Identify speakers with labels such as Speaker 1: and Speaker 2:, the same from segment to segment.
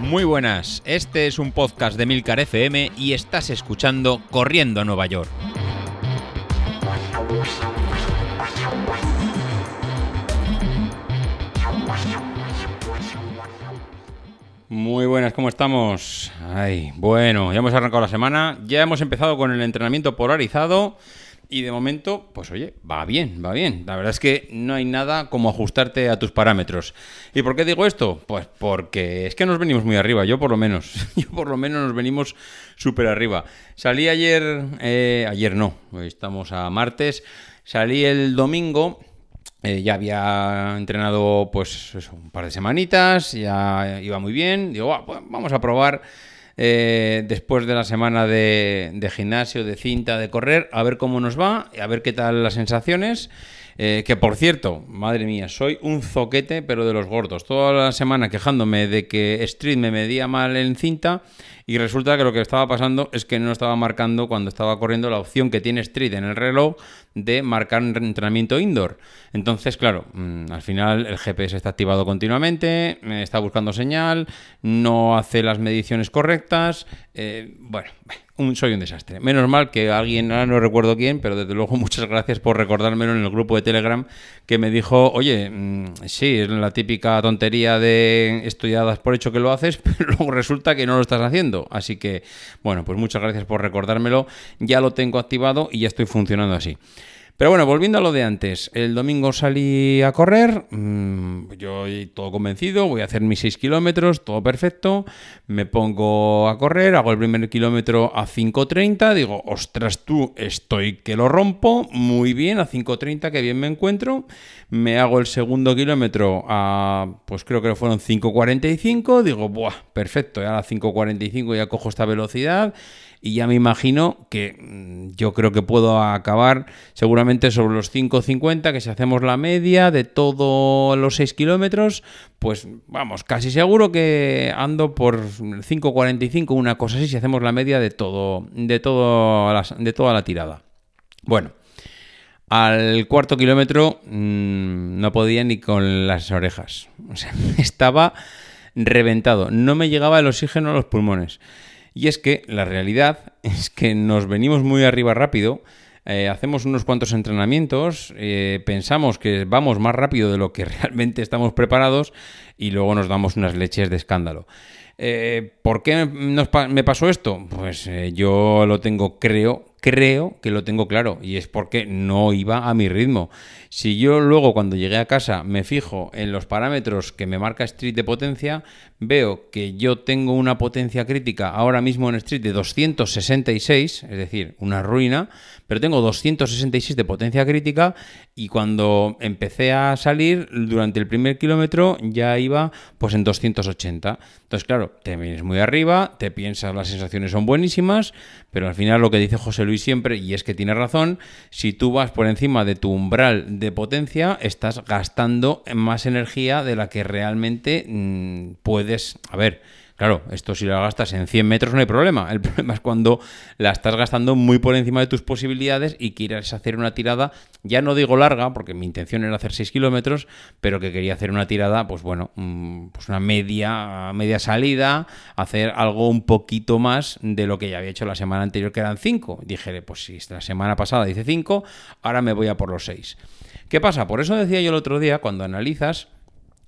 Speaker 1: Muy buenas, este es un podcast de Milcar FM y estás escuchando Corriendo a Nueva York. Muy buenas, ¿cómo estamos? Ay, bueno, ya hemos arrancado la semana, ya hemos empezado con el entrenamiento polarizado y de momento, pues oye, va bien, va bien. La verdad es que no hay nada como ajustarte a tus parámetros. ¿Y por qué digo esto? Pues porque es que nos venimos muy arriba, yo por lo menos. Yo por lo menos nos venimos súper arriba. Salí ayer, eh, ayer no, hoy estamos a martes. Salí el domingo eh, ya había entrenado pues un par de semanitas, ya iba muy bien. Digo, pues vamos a probar eh, después de la semana de, de, gimnasio, de cinta, de correr, a ver cómo nos va, a ver qué tal las sensaciones. Eh, que por cierto, madre mía, soy un zoquete, pero de los gordos. Toda la semana quejándome de que Street me medía mal en cinta y resulta que lo que estaba pasando es que no estaba marcando cuando estaba corriendo la opción que tiene Street en el reloj de marcar un entrenamiento indoor. Entonces, claro, mm, al final el GPS está activado continuamente, me está buscando señal, no hace las mediciones correctas. Eh, bueno, soy un desastre. Menos mal que alguien, ahora no recuerdo quién, pero desde luego muchas gracias por recordármelo en el grupo de Telegram, que me dijo, oye, mm, sí, es la típica tontería de estudiadas por hecho que lo haces, pero luego resulta que no lo estás haciendo. Así que, bueno, pues muchas gracias por recordármelo. Ya lo tengo activado y ya estoy funcionando así. Pero bueno, volviendo a lo de antes, el domingo salí a correr, mm, yo todo convencido, voy a hacer mis 6 kilómetros, todo perfecto, me pongo a correr, hago el primer kilómetro a 5.30, digo, ostras tú, estoy que lo rompo, muy bien, a 5.30, que bien me encuentro, me hago el segundo kilómetro a, pues creo que fueron 5.45, digo, buah, perfecto, ya a 5.45 ya cojo esta velocidad y ya me imagino que mm, yo creo que puedo acabar seguramente sobre los 5.50, que si hacemos la media de todos los 6 kilómetros, pues vamos, casi seguro que ando por 5.45, una cosa así, si hacemos la media de todo, de todo de toda la tirada. Bueno, al cuarto kilómetro mm, no podía ni con las orejas. Estaba reventado. No me llegaba el oxígeno a los pulmones. Y es que la realidad es que nos venimos muy arriba rápido, eh, hacemos unos cuantos entrenamientos, eh, pensamos que vamos más rápido de lo que realmente estamos preparados y luego nos damos unas leches de escándalo. Eh, ¿Por qué me pasó esto? Pues yo lo tengo, creo, creo que lo tengo claro y es porque no iba a mi ritmo. Si yo luego cuando llegué a casa me fijo en los parámetros que me marca Street de potencia, veo que yo tengo una potencia crítica ahora mismo en Street de 266, es decir, una ruina, pero tengo 266 de potencia crítica y cuando empecé a salir durante el primer kilómetro ya iba pues en 280. Entonces, claro, te vienes muy arriba, te piensas las sensaciones son buenísimas, pero al final lo que dice José Luis siempre, y es que tiene razón, si tú vas por encima de tu umbral de potencia, estás gastando más energía de la que realmente mm, puedes... A ver, Claro, esto si lo gastas en 100 metros no hay problema. El problema es cuando la estás gastando muy por encima de tus posibilidades y quieres hacer una tirada, ya no digo larga, porque mi intención era hacer 6 kilómetros, pero que quería hacer una tirada, pues bueno, mm, pues una media, media salida, hacer algo un poquito más de lo que ya había hecho la semana anterior, que eran 5. Dije, pues si la semana pasada hice 5, ahora me voy a por los 6. ¿Qué pasa? Por eso decía yo el otro día, cuando analizas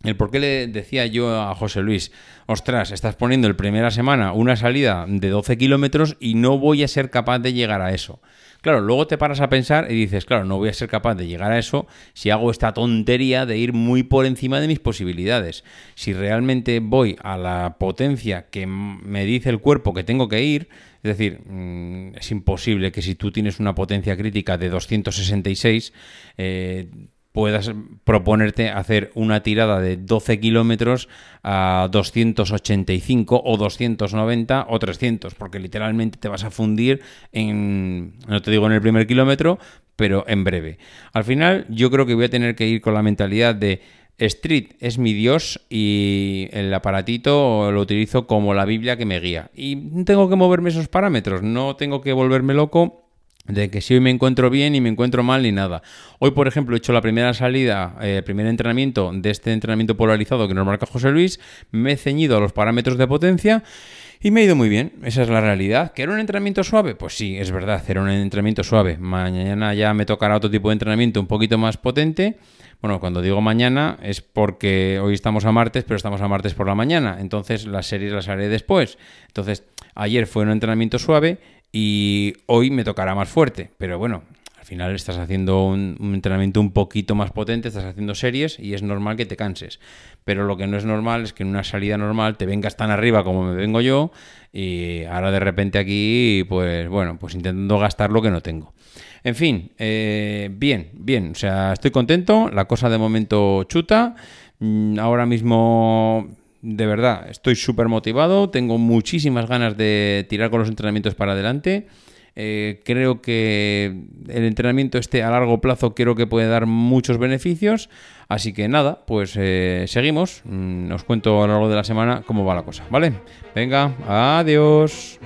Speaker 1: el por qué le decía yo a José Luis, ostras, estás poniendo el primera semana una salida de 12 kilómetros y no voy a ser capaz de llegar a eso. Claro, luego te paras a pensar y dices, claro, no voy a ser capaz de llegar a eso si hago esta tontería de ir muy por encima de mis posibilidades. Si realmente voy a la potencia que me dice el cuerpo que tengo que ir, es decir, mm, es imposible que si tú tienes una potencia crítica de 266, eh, puedas proponerte hacer una tirada de 12 kilómetros a 285 o 290 o 300, porque literalmente te vas a fundir en, no te digo en el primer kilómetro, pero en breve. Al final yo creo que voy a tener que ir con la mentalidad de Street es mi Dios y el aparatito lo utilizo como la Biblia que me guía. Y tengo que moverme esos parámetros, no tengo que volverme loco de que si hoy me encuentro bien y me encuentro mal ni nada. Hoy, por ejemplo, he hecho la primera salida, el eh, primer entrenamiento de este entrenamiento polarizado que nos marca José Luis, me he ceñido a los parámetros de potencia y me ha ido muy bien, esa es la realidad. ¿Que era un entrenamiento suave? Pues sí, es verdad, era un entrenamiento suave. Mañana ya me tocará otro tipo de entrenamiento un poquito más potente. Bueno, cuando digo mañana es porque hoy estamos a martes, pero estamos a martes por la mañana. Entonces las series las haré después. Entonces, ayer fue un entrenamiento sueve y hoy me tocará más fuerte. Pero bueno, al final estás haciendo un, entrenamiento un poquito más potente, estás haciendo series y es normal que te canses. Pero lo que no es normal es que en una salida normal te vengas tan arriba como me vengo yo y ahora de repente aquí, pues bueno, pues intentando gastar lo que no tengo. En fin, eh, bien, bien, o sea, estoy contento, la cosa de momento chuta. Mm, ahora mismo de verdad, estoy súper motivado, tengo muchísimas ganas de tirar con los entrenamientos para adelante. Eh, creo que el entrenamiento este a largo plazo creo que puede dar muchos beneficios. Así que nada, pues eh, seguimos. Mm, os cuento a lo largo de la semana cómo va la cosa, ¿vale? Venga, adiós.